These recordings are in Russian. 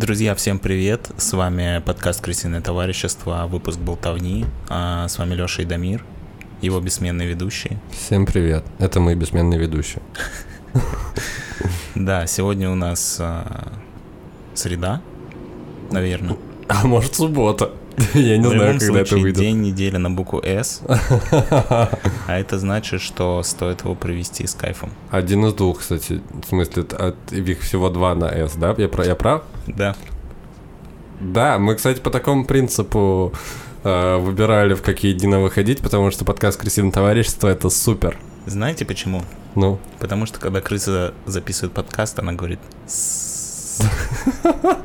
Друзья, всем привет! С вами подкаст «Крысиное товарищество», выпуск «Болтовни». А с вами Леша и Дамир, его бессменные ведущие. Всем привет, это мы бессменные ведущие. Да, сегодня у нас а, среда, наверное. А может суббота. Я не знаю, когда это выйдет. день недели на букву «С», а это значит, что стоит его провести с кайфом. Один из двух, кстати. В смысле, от, их всего два на S, да? Я, прав? Да, Да, мы, кстати, по такому принципу э, выбирали, в какие дни выходить, потому что подкаст «Крысиное товарищество» — это супер. знаете почему? Ну, Потому что когда крыса записывает подкаст, она говорит «С».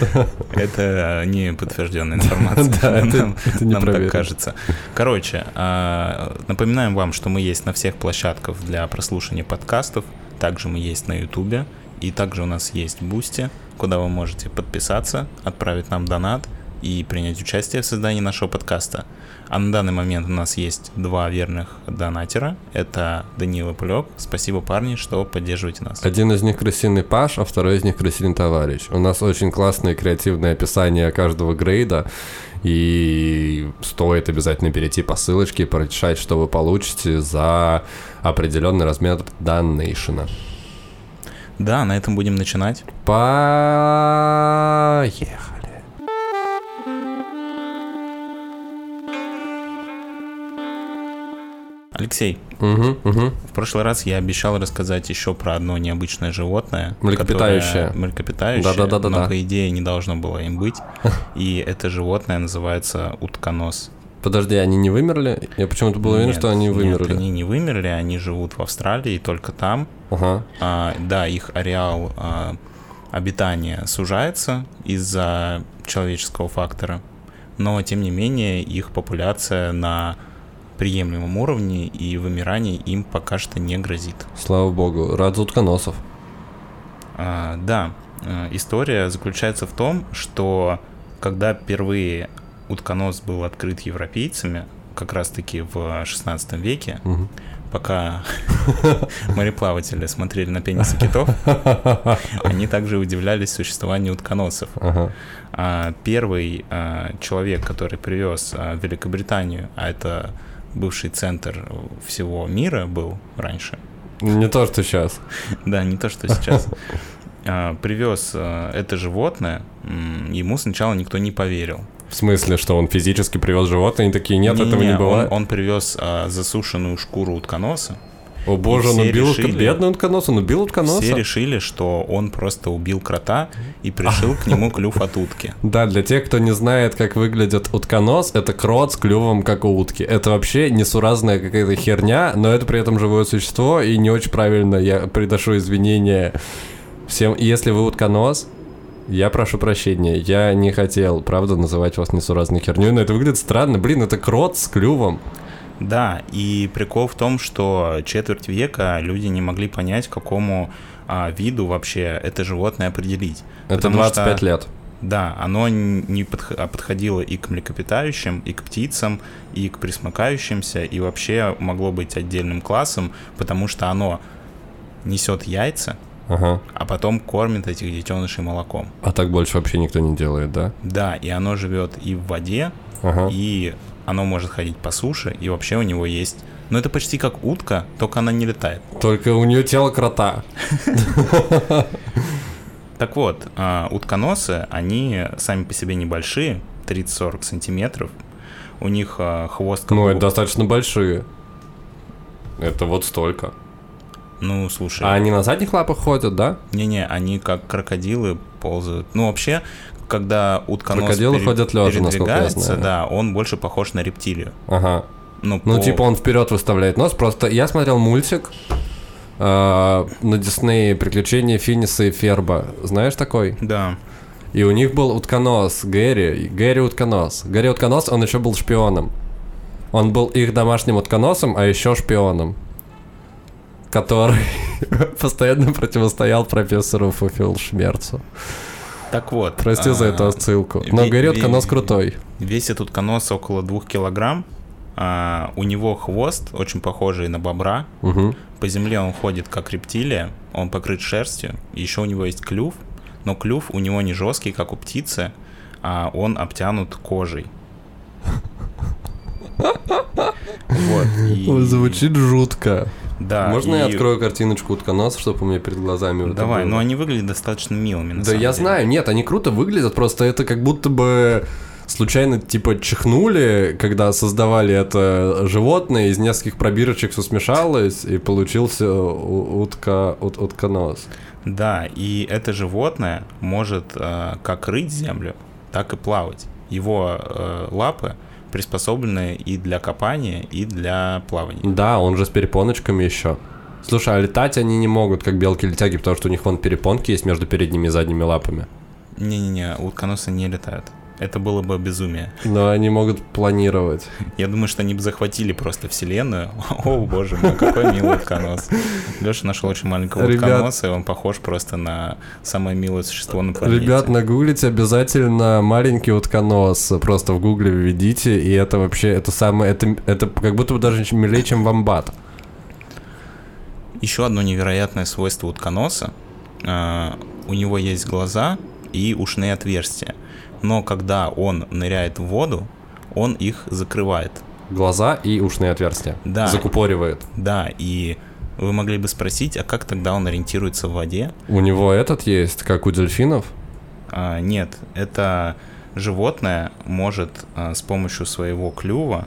Это не подтвержденная информация. Да, Нам- это не Нам так кажется. Короче, а, напоминаем вам, что мы есть на всех площадках для прослушивания подкастов. Также мы есть на Ютубе. И также у нас есть Boosty, куда вы можете подписаться, отправить нам донат и принять участие в создании нашего подкаста. А на данный момент у нас есть два верных донатера. Это Данила Пулек. Спасибо, парни, что поддерживаете нас. один из них крысиный Паш, а второй из них крысиный товарищ. У нас очень классное креативное описание каждого грейда, и стоит обязательно перейти по ссылочке и прочитать, что вы получите за определенный размер донейшена. Да, на этом будем начинать. Поехали. Алексей, Угу, угу. В прошлый раз я обещал рассказать еще про одно необычное животное. Млекопитающее. которое- Млекопитающее. Да-да-да-да-да. Но, по идее, не должно было им быть. И это животное называется утконос. Подожди, они не вымерли? Я почему-то был уверен, Нет, что они нет, вымерли. они не вымерли, они живут в Австралии, только там. Ага. А, да, их ареал а, обитания сужается из-за человеческого фактора. Но, тем не менее, их популяция на приемлемом уровне, и вымирание им пока что не грозит. Слава богу. Рад утконосов. А, да, э, история заключается в том, что когда впервые утконос был открыт европейцами, как раз-таки в 16 веке, Мгм. пока мореплаватели смотрели на пенисы китов, они также удивлялись существованию утконосов. Ага. А Первый а, человек, который привез а, в Великобританию, а это бывший центр всего мира был раньше, Не то, что сейчас. да, не то, что сейчас. А, Привез а, это животное, ему сначала никто не поверил. В смысле, что он физически привез животное, и они такие, нет, этого Не-не-не, не бывает. Он, он привез а, засушенную шкуру утконоса. О боже, он все убил решили- бедный утконос, он убил утконоса. Все решили, что он просто убил крота и пришил к нему клюв от утки. Да, для тех, кто не знает, как выглядит утконос, это крот с клювом, как у утки. Это вообще несуразная какая-то херня, но это при этом живое существо, и не очень правильно. Я приношу извинения всем. Если вы утконос, я прошу прощения. Я не хотел, правда, называть вас несуразной херней, но это выглядит странно. Блин, это крот с клювом. Да, и прикол в том, что четверть века люди не могли понять, какому а, виду вообще это животное определить. Это Потому 25 что- лет. Да, оно не а подходило и к млекопитающим, и к птицам, и к присмыкающимся, и вообще могло быть отдельным классом, потому что оно несет яйца, Ага. а потом кормит этих детенышей молоком. А так больше вообще никто не делает, да? Да, и оно живет и в воде, Ага. и оно может ходить по суше, и вообще у него есть... Ну, это почти как утка, только она не летает. Только у нее тело крота. Так вот, а, утконосы, они сами по себе небольшие, 30-40 сантиметров. У них а, хвост... Ну, это достаточно большие. Это вот столько. Ну, слушай... А они на задних лапах ходят, да? Не-не, они как крокодилы ползают. Ну, вообще, когда утконос Крокодилы ходят лежа, передвигается, знаю. да, он больше похож на рептилию. Ага. Ну, Ну, по- типа он вперед выставляет нос. Просто я смотрел мультик э, на Диснее «Приключения Финиса и Ферба». Знаешь такой? Да. И у них был утконос, Гэри. Гэри утконос. Гэри утконос, он еще был шпионом. Он был их домашним утконосом, а еще шпионом. Который постоянно противостоял профессору Фуфилшмерцу. Так вот. Прости за а, эту отсылку. Но ве- утконос крутой. Весит утконос около двух килограмм. а, у него хвост, очень похожий на бобра. По земле он ходит как рептилия, он покрыт шерстью. Еще у него есть клюв, но клюв у него не жесткий, как у птицы, а он обтянут кожей. Вот. и- Звучит жутко. Да. Можно я и- открою картиночку утконоса, чтобы у меня перед глазами вот Давай, но они выглядят достаточно милыми. Да я деле. знаю, нет, они круто выглядят, просто это как будто бы случайно типа чихнули, когда создавали это животное, из нескольких пробирочек все смешалось, и получился утка, ут- утконос. Да, и это животное может э, как рыть землю, так и плавать. Его э, лапы приспособлены и для копания, и для плавания. Да, он же с перепоночками еще. Слушай, а летать они не могут, как белки-летяги, потому что у них вон перепонки есть между передними и задними лапами. Не-не-не, утконосы не летают. Это было бы безумие. Но они могут планировать. Я думаю, что они бы захватили просто вселенную. О, боже мой, какой милый утконос. Леша нашел очень маленького Ребят. утконоса, и он похож просто на самое милое существо на планете. Ребят, нагуглите обязательно маленький утконос. Просто в гугле введите, и это вообще, это самое, это, это как будто бы даже милее, чем вамбат. Еще одно невероятное свойство утконоса. э, У него есть глаза и ушные отверстия. Но когда он ныряет в воду, он их закрывает. Глаза и ушные отверстия. Да. Закупоривает. Да, и вы могли бы спросить, а как тогда он ориентируется в воде? У него этот есть, как у дельфинов. А, нет, это животное может а, с помощью своего клюва,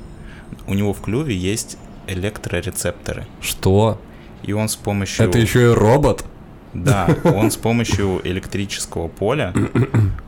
у него в клюве есть электрорецепторы, Что? и он с помощью... Это еще и робот? Да, он с помощью электрического поля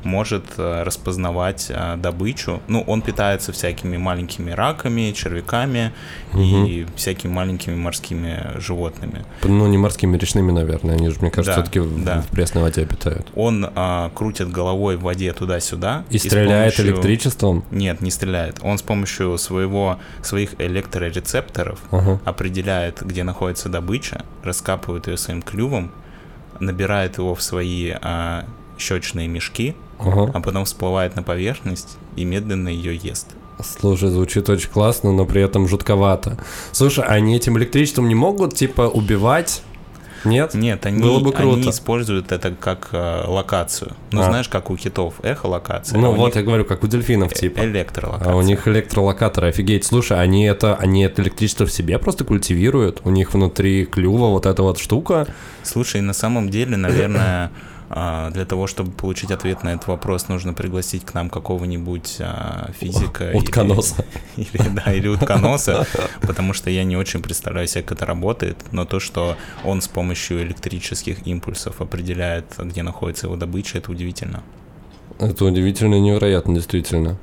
может э, распознавать э, добычу. Ну, он питается всякими маленькими раками, червяками и всякими маленькими морскими животными. Ну, не морскими, речными, наверное. Они же, мне кажется, Да, все-таки да. в пресной воде питают. Он а, крутит головой в воде туда-сюда. И с стреляет помощью- электричеством. Нет, не стреляет. Он с помощью своего, своих электрорецепторов Ага. определяет, где находится добыча, раскапывает ее своим клювом, набирает его в свои а, щечные мешки, Ага. а потом всплывает на поверхность и медленно ее ест. Слушай, звучит очень классно, но при этом жутковато. Слушай, а они этим электричеством не могут, типа, убивать? Нет? Нет, они, Было бы круто. они используют это как а, локацию. Ну, А. знаешь, как у китов эхолокация. Ну, а вот них я говорю, как у дельфинов, типа. электролокация. А у них электролокаторы, офигеть. Слушай, они это, они это электричество в себе просто культивируют. У них внутри клюва вот эта вот штука. Слушай, на самом деле, наверное, для того, чтобы получить ответ на этот вопрос, нужно пригласить к нам какого-нибудь а, физика. или- Утконоса. Или, да, или утконоса, потому что я не очень представляю себе, как это работает, но то, что он с помощью электрических импульсов определяет, где находится его добыча, это удивительно. Это удивительно и невероятно, действительно.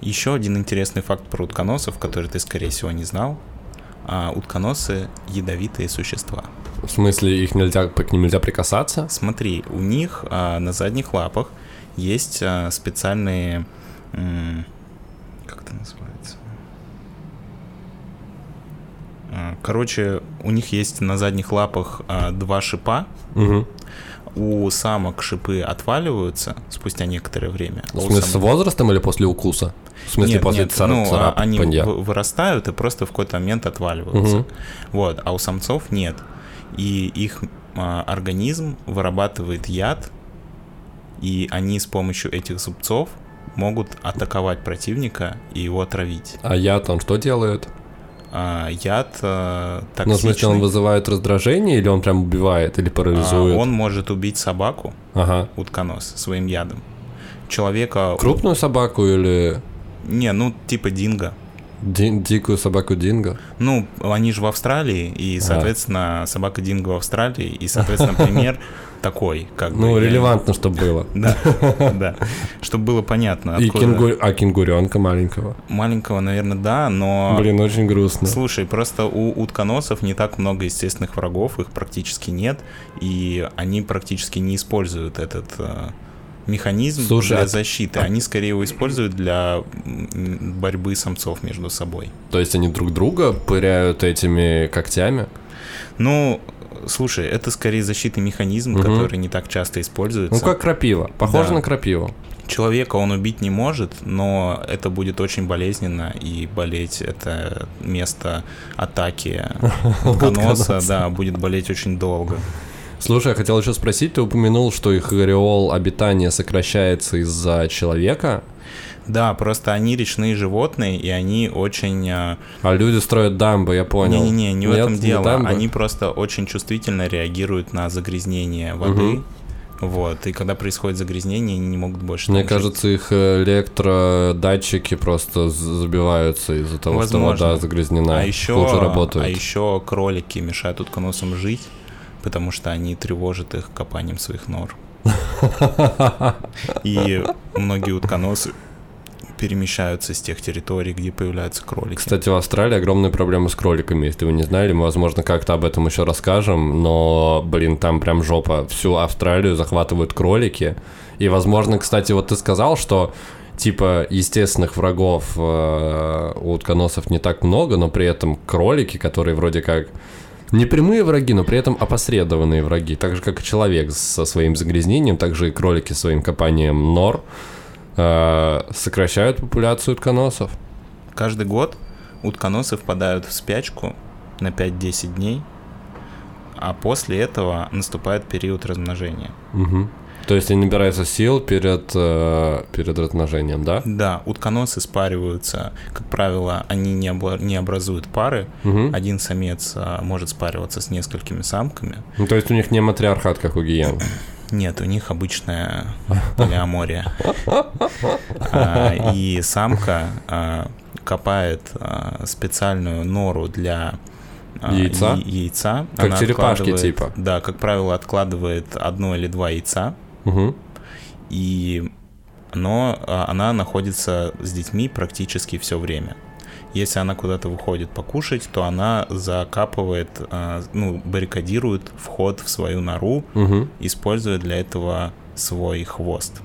Еще один интересный факт про утконосов, который ты, скорее всего, не знал. А, утконосы ядовитые существа. В смысле, их нельзя, к ним нельзя прикасаться? Смотри, у них а, на задних лапах есть а, специальные... как это называется? А, Короче, у них есть на задних лапах а, два шипа. Угу. У самок шипы отваливаются спустя некоторое время. а В смысле, с самок- возрастом или после укуса? В смысле, нет, после нет, цара- ну, а, царапания? они вы- вырастают и просто в какой-то момент отваливаются. Мгм. Вот, а у самцов нет. И их а, организм вырабатывает яд, и они с помощью этих зубцов могут атаковать противника и его отравить. А яд он что делает? А, яд а, Ну, в смысле, он токсичный. вызывает раздражение или он прям убивает или А, парализует? он может убить собаку, Ага. утконос, своим ядом. Человека... Крупную собаку или Не, ну, типа динго. Ди- дикую собаку динго? Ну, они же в Австралии, и, соответственно, собака Динго в Австралии, и, соответственно, пример такой, как бы... Ну, я- релевантно, чтобы было. Да, да. Чтобы было понятно. И кенгурю... А кенгуренка маленького? Маленького, наверное, да, но... Блин, очень грустно. Слушай, просто у утконосов не так много естественных врагов, их практически нет, и они практически не используют этот э, механизм Слушай, для а- защиты. Они скорее его используют для борьбы самцов между собой. То есть они друг друга пыряют этими когтями? Ну, слушай, это скорее защитный механизм, Мгм. который не так часто используется. Ну, как крапива. Похоже Да. на крапиву. Человека он убить не может, но это будет очень болезненно, и болеть это место атаки Утконоса. да, будет болеть очень долго. Слушай, я хотел еще спросить, ты упомянул, что их ореол обитания сокращается из-за человека. Да, просто они речные животные, и они очень... А а люди строят дамбы, я понял. Не-не-не, не в этом дело. Они просто очень чувствительно реагируют на загрязнение воды. Угу. Вот, и когда происходит загрязнение, они не могут больше. Мне кажется, жить. их электродатчики просто забиваются из-за того, Возможно. что вода загрязнена. А еще. А еще кролики мешают утконосам жить, потому что они тревожат их копанием своих нор. И многие утконосы перемещаются с тех территорий, где появляются кролики. Кстати, в Австралии огромные проблемы с кроликами. Если вы не знали, мы, возможно, как-то об этом еще расскажем. Но, блин, там прям жопа. Всю Австралию захватывают кролики. И, возможно, кстати, вот ты сказал, что типа естественных врагов э, у утконосов не так много, но при этом кролики, которые вроде как не прямые враги, но при этом опосредованные враги, так же как и человек со своим загрязнением, так же и кролики своим копанием нор. Э, сокращают популяцию утконосов. Каждый год утконосы впадают в спячку на 5-10 дней, а после этого наступает период размножения. Угу. То есть они набираются сил перед, э, перед размножением, да? Да, утконосы спариваются. Как правило, они не, обла- не образуют пары. Угу. Один самец э, может спариваться с несколькими самками. Ну, то есть у них не матриархат, как у гиен. Нет, у них обычная полиамория. А, и самка а, копает специальную нору для яйца. яйца. Как Она черепашки типа. Да, как правило, откладывает одно или два яйца. Угу. И но она находится с детьми практически все время. Если она куда-то выходит покушать, то она закапывает, а, ну, баррикадирует вход в свою нору, угу. используя для этого свой хвост.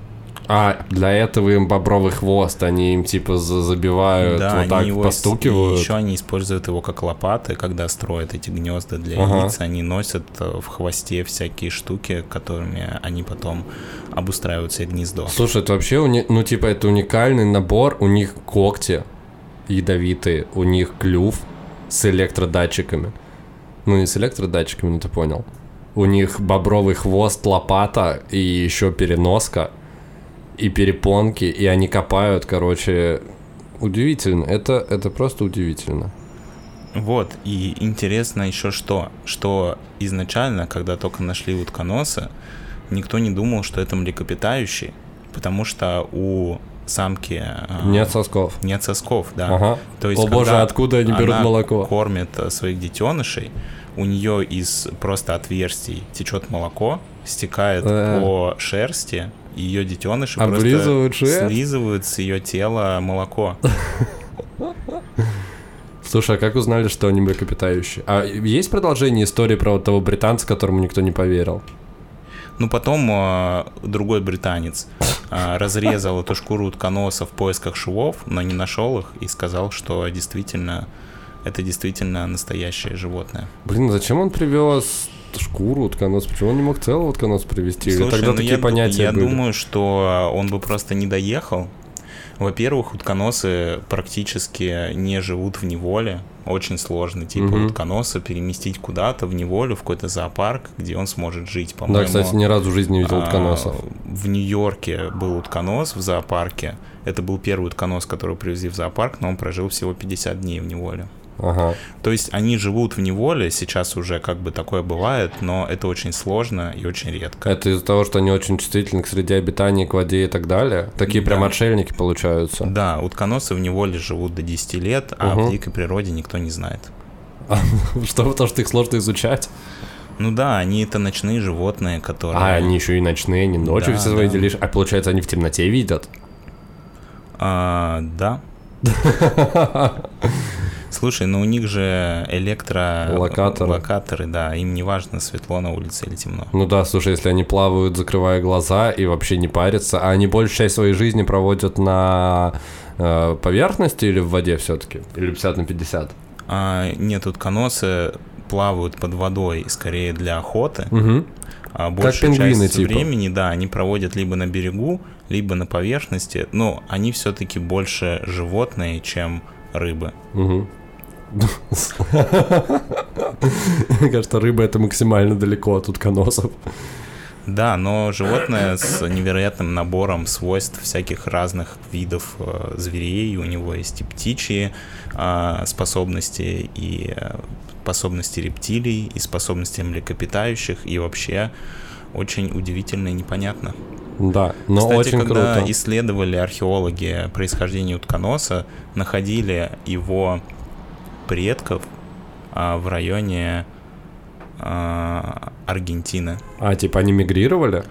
А для этого им бобровый хвост, они им типа забивают, да, вот так его постукивают. И еще они используют его как лопаты, когда строят эти гнезда для ага. яиц. Они носят э, в хвосте всякие штуки, которыми они потом обустраивают себе гнездо. Слушай, это вообще, уни... ну типа это уникальный набор, у них когти, ядовитые, у них клюв с электродатчиками. Ну, не с электродатчиками, ну ты понял. У них бобровый хвост, лопата и еще переноска, и перепонки, и они копают, короче, удивительно. Это, это просто удивительно. Вот, и интересно еще что, что изначально, когда только нашли утконоса, никто не думал, что это млекопитающие, потому что у самки... А, нет сосков. Нет сосков, да. Ага. То есть, О боже, откуда они берут молоко? кормит а, своих детенышей, у нее из просто отверстий течет молоко, стекает а. по шерсти, ее детеныши Облизывают просто шерсть? слизывают с ее тела молоко. Слушай, а как узнали, что они млекопитающие? А есть продолжение истории про вот того британца, которому никто не поверил? Ну, потом э, другой британец э, разрезал эту шкуру утконоса в поисках швов, но не нашел их и сказал, что действительно это действительно настоящее животное. Блин, зачем он привез шкуру утконос? Почему он не мог целого утконоса привезти? Слушай, Или тогда ну такие я, понятия Я были? думаю, что он бы просто не доехал, во-первых, утконосы практически не живут в неволе. Очень сложно, типа, угу. утконоса переместить куда-то в неволю, в какой-то зоопарк, где он сможет жить, по-моему. Да, кстати, ни разу в жизни не видел а, утконосов. В Нью-Йорке был утконос в зоопарке. Это был первый утконос, который привезли в зоопарк, но он прожил всего 50 дней в неволе. Ага. То есть они живут в неволе, сейчас уже как бы такое бывает, но это очень сложно и очень редко. Это из-за того, что они очень чувствительны к среде обитания, к воде и так далее? Такие да. прям отшельники получаются? Да, утконосы в неволе живут до 10 лет, а угу. в дикой природе никто не знает. Что, потому что их сложно изучать? Ну да, они это ночные животные, которые... А, они еще и ночные, они ночью да, все свои да. делишь. А получается, они в темноте видят? А, да. Слушай, ну у них же электро... Локаторы. Локаторы, да. Им не важно, светло на улице или темно. Ну да, слушай, если они плавают, закрывая глаза и вообще не парятся, а они большую часть своей жизни проводят на э, поверхности или в воде все-таки? Или 50 на 50? А, нет, утконосы плавают под водой скорее для охоты. Угу. А большую как пингвины, часть типа. времени, да, они проводят либо на берегу, либо на поверхности, но они все-таки больше животные, чем рыбы. Угу. Мне кажется, рыба это максимально далеко от утконосов. Да, но животное с невероятным набором свойств всяких разных видов э, зверей. У него есть и птичьи э, способности, и э, способности рептилий, и способности млекопитающих, и вообще очень удивительно и непонятно. Да, но Кстати, очень когда круто. исследовали археологи происхождение утконоса, находили его предков а, в районе а, Аргентины. А, типа они мигрировали?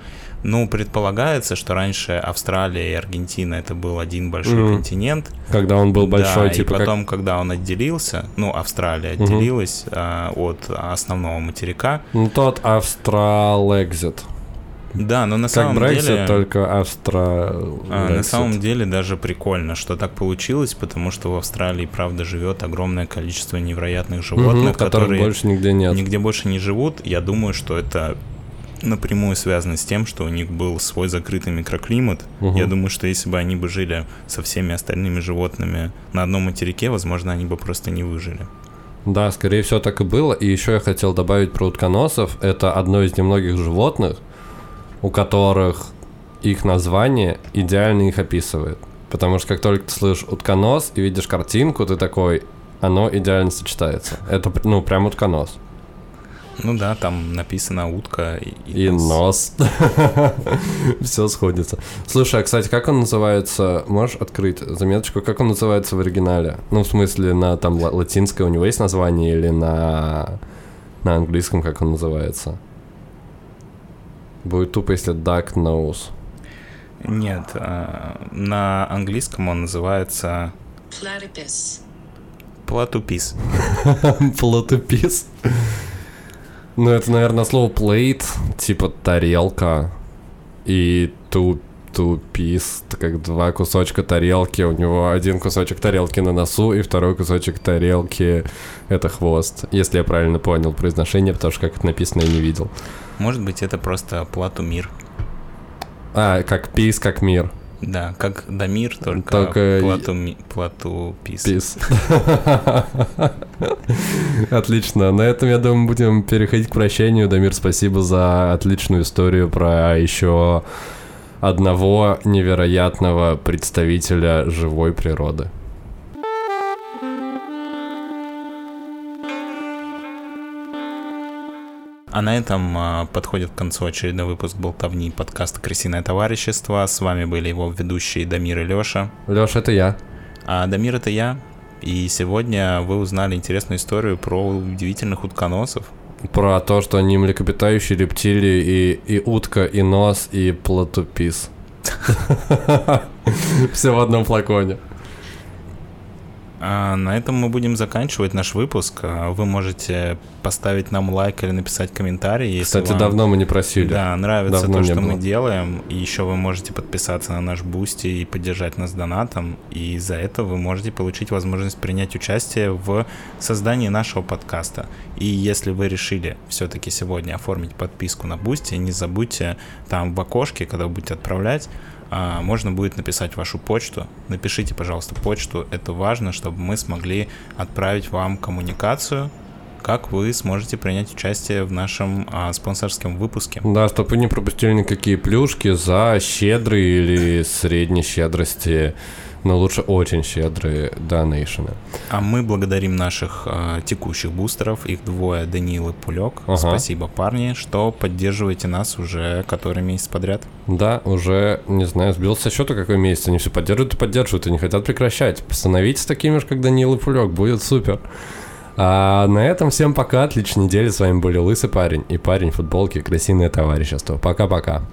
Ну, предполагается, что раньше Австралия и Аргентина это был один большой Мгм. континент. Когда он был большой, да, типа и как- потом, когда он отделился, ну, Австралия отделилась а, от основного материка. Ну, тот Австралэкзит. Да, но на Как самом Брексит, деле... только Австра... А, На самом деле даже прикольно, что так получилось, потому что в Австралии, правда, живет огромное количество невероятных животных, которых которые больше нигде нет. нигде больше не живут. Я думаю, что это напрямую связано с тем, что у них был свой закрытый микроклимат. Мгм. Я думаю, что если бы они бы жили со всеми остальными животными на одном материке, возможно, они бы просто не выжили. Да, скорее всего, так и было. И еще я хотел добавить про утконосов. Это одно из немногих животных, у которых их название идеально их описывает. Потому что как только ты слышишь утконос и видишь картинку, ты такой, оно идеально сочетается. Это, ну, прям утконос. Ну да, там написано утка и, И нос. Все сходится. Слушай, а, кстати, как он называется? Можешь открыть заметочку, как он называется в оригинале? Ну, в смысле, на там ла- латинское у него есть название или на, на английском, как он называется? Будет тупо, если duck nose. Нет, а, на английском он называется Platypus. платупис. Платопис. Ну, это, наверное, слово plate, типа тарелка. И ту тупис, это как два кусочка тарелки. У него один кусочек тарелки на носу, и второй кусочек тарелки — это хвост. Если я правильно понял произношение, потому что как это написано, я не видел. Может быть, это просто платумир. А, как пис, как мир. Да, как Дамир, только, Только и- платуми- платупис. Пис. Отлично. На этом, я думаю, будем переходить к прощанию. Дамир, спасибо за отличную историю про еще одного невероятного представителя живой природы. А на этом а, подходит к концу очередной выпуск болтовни подкаста «Крысиное товарищество». С вами были его ведущие Дамир и Леша. Леш, это я. А Дамир — это я. И сегодня вы узнали интересную историю про удивительных утконосов. Про то, что они млекопитающие, рептилии, и, и утка, и нос, и платупис. Все в одном флаконе. А на этом мы будем заканчивать наш выпуск. А Вы можете поставить нам лайк или написать комментарий, если Кстати, вам... давно мы не просили. Да, нравится Давно то, что было. мы делаем. И еще вы можете подписаться на наш Boosty и поддержать нас донатом. И за это вы можете получить возможность принять участие в создании нашего подкаста. И если вы решили все-таки сегодня оформить подписку на Boosty, не забудьте там в окошке, когда вы будете отправлять, можно будет написать вашу почту. Напишите, пожалуйста, почту. Это важно, чтобы мы смогли отправить вам коммуникацию, как вы сможете принять участие в нашем а, спонсорском выпуске. Да, чтобы вы не пропустили никакие плюшки за щедрые или средней щедрости, но лучше очень щедрые донейшены. А мы благодарим наших а, текущих бустеров, их двое, Даниил и Пулек. Ага. Спасибо, парни, что поддерживаете нас уже который месяц подряд. Да, уже, не знаю, сбился счета какой месяц. Они все поддерживают и поддерживают, и не хотят прекращать. Становитесь такими же, как Даниил и Пулек, будет супер. А на этом всем пока, отличной недели. С вами были Лысый парень и парень в футболке Крысиное товарищество. Пока-пока.